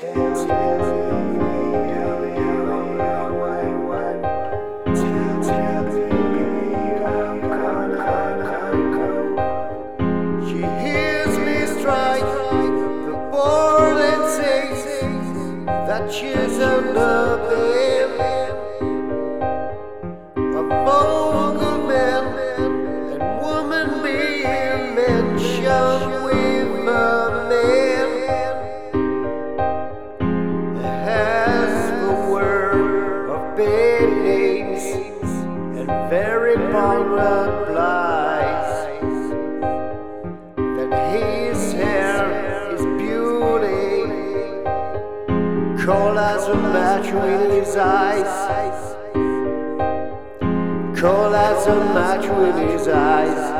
Yeah. cold as a match with his eyes. Cold as a match with his eyes.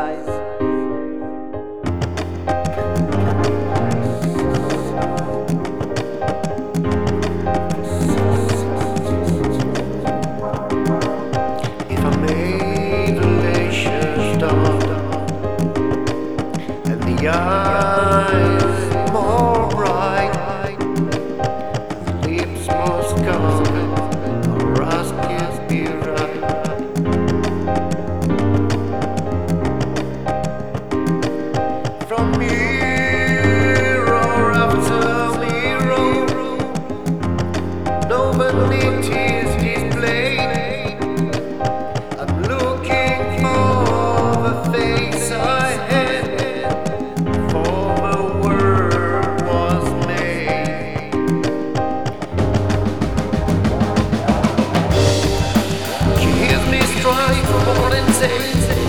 Wednesday.